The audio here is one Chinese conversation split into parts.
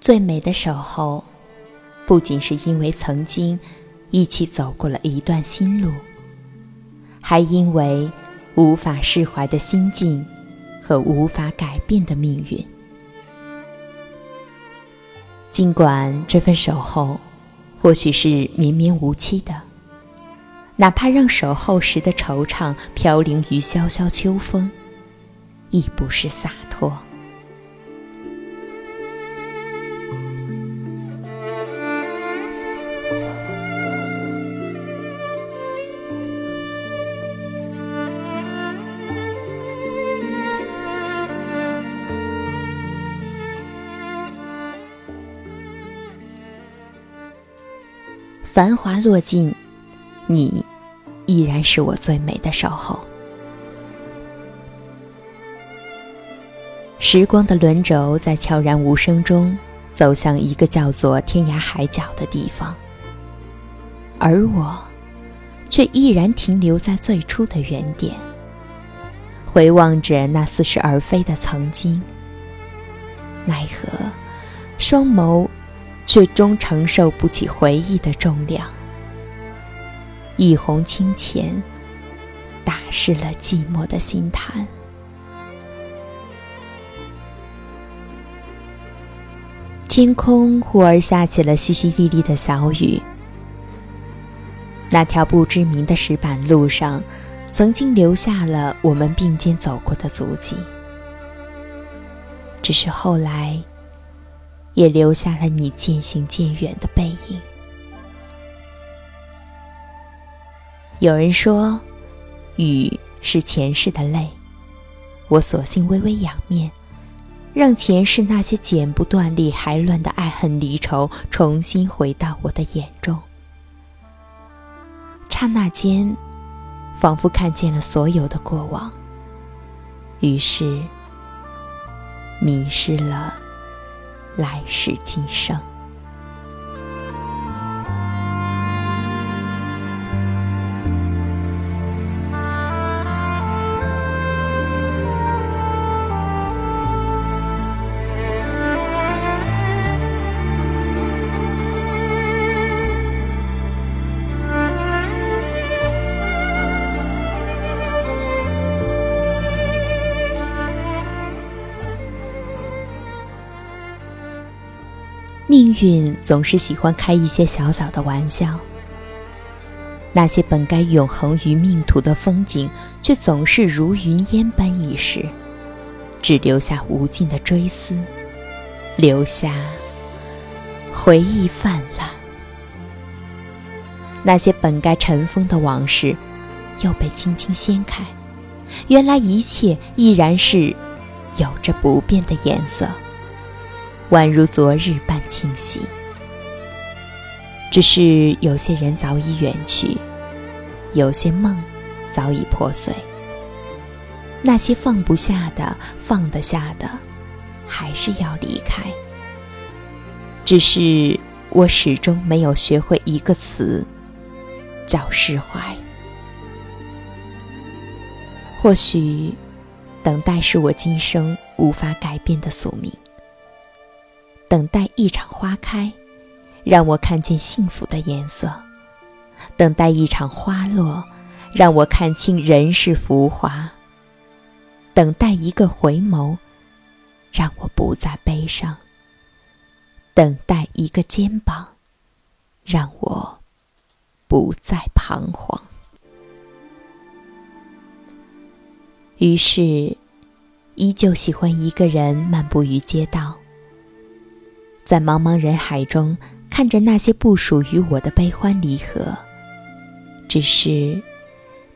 最美的守候，不仅是因为曾经一起走过了一段心路，还因为无法释怀的心境和无法改变的命运。尽管这份守候或许是绵绵无期的，哪怕让守候时的惆怅飘零于萧萧秋风，亦不是洒脱。繁华落尽，你依然是我最美的守候。时光的轮轴在悄然无声中走向一个叫做天涯海角的地方，而我却依然停留在最初的原点，回望着那似是而非的曾经。奈何，双眸。却终承受不起回忆的重量，一泓清浅，打湿了寂寞的心潭。天空忽而下起了淅淅沥沥的小雨。那条不知名的石板路上，曾经留下了我们并肩走过的足迹，只是后来。也留下了你渐行渐远的背影。有人说，雨是前世的泪，我索性微微仰面，让前世那些剪不断理还乱的爱恨离愁重新回到我的眼中。刹那间，仿佛看见了所有的过往，于是迷失了。来世今生。命运总是喜欢开一些小小的玩笑，那些本该永恒于命途的风景，却总是如云烟般易逝，只留下无尽的追思，留下回忆泛滥。那些本该尘封的往事，又被轻轻掀开，原来一切依然是有着不变的颜色。宛如昨日般清晰，只是有些人早已远去，有些梦早已破碎。那些放不下的、放得下的，还是要离开。只是我始终没有学会一个词，叫释怀。或许，等待是我今生无法改变的宿命。等待一场花开，让我看见幸福的颜色；等待一场花落，让我看清人世浮华；等待一个回眸，让我不再悲伤；等待一个肩膀，让我不再彷徨。于是，依旧喜欢一个人漫步于街道。在茫茫人海中，看着那些不属于我的悲欢离合。只是，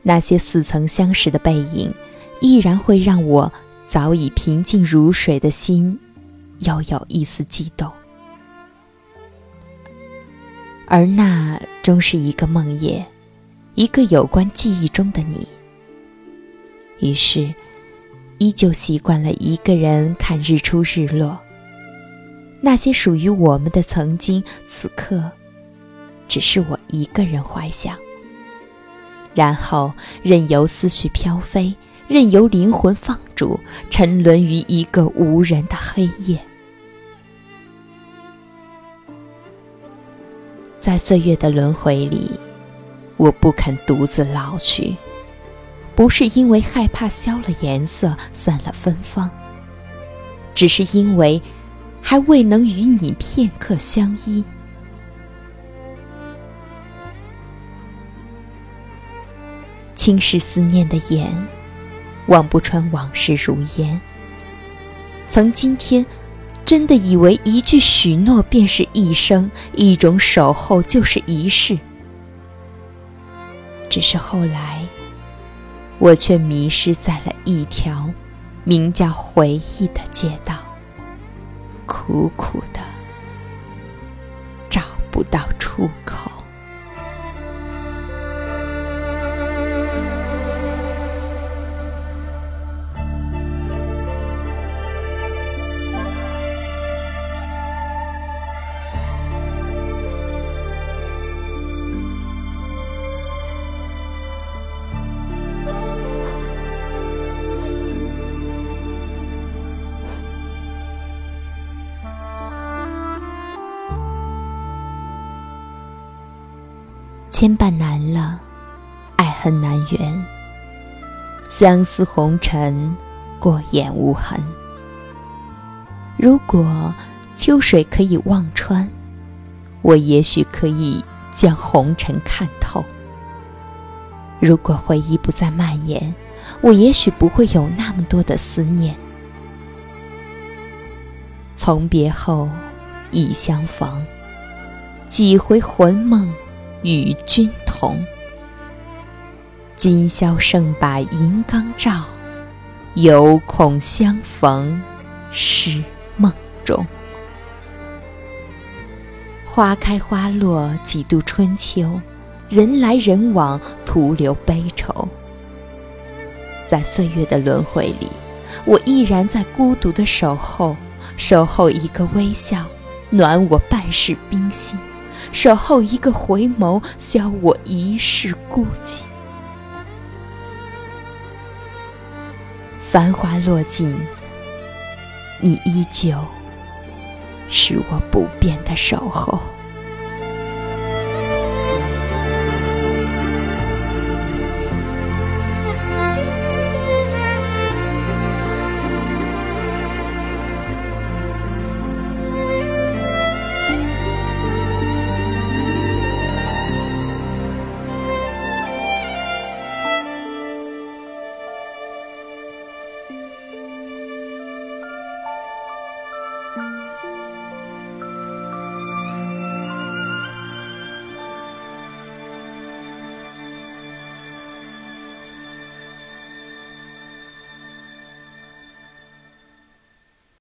那些似曾相识的背影，依然会让我早已平静如水的心，又有一丝悸动。而那终是一个梦魇，一个有关记忆中的你。于是，依旧习惯了一个人看日出日落。那些属于我们的曾经，此刻只是我一个人怀想，然后任由思绪飘飞，任由灵魂放逐，沉沦于一个无人的黑夜。在岁月的轮回里，我不肯独自老去，不是因为害怕消了颜色，散了芬芳，只是因为还未能与你片刻相依。轻视思念的眼，望不穿往事如烟。曾今天。真的以为一句许诺便是一生，一种守候就是一世。只是后来，我却迷失在了一条名叫回忆的街道，苦苦的找不到出口。牵绊难了，爱恨难圆。相思红尘，过眼无痕。如果秋水可以望穿，我也许可以将红尘看透。如果回忆不再蔓延，我也许不会有那么多的思念。从别后，已相逢，几回魂梦。与君同，今宵剩把银缸照，犹恐相逢是梦中。花开花落几度春秋，人来人往徒留悲愁。在岁月的轮回里，我依然在孤独的守候，守候一个微笑，暖我半世冰心。守候一个回眸，消我一世孤寂。繁华落尽，你依旧是我不变的守候。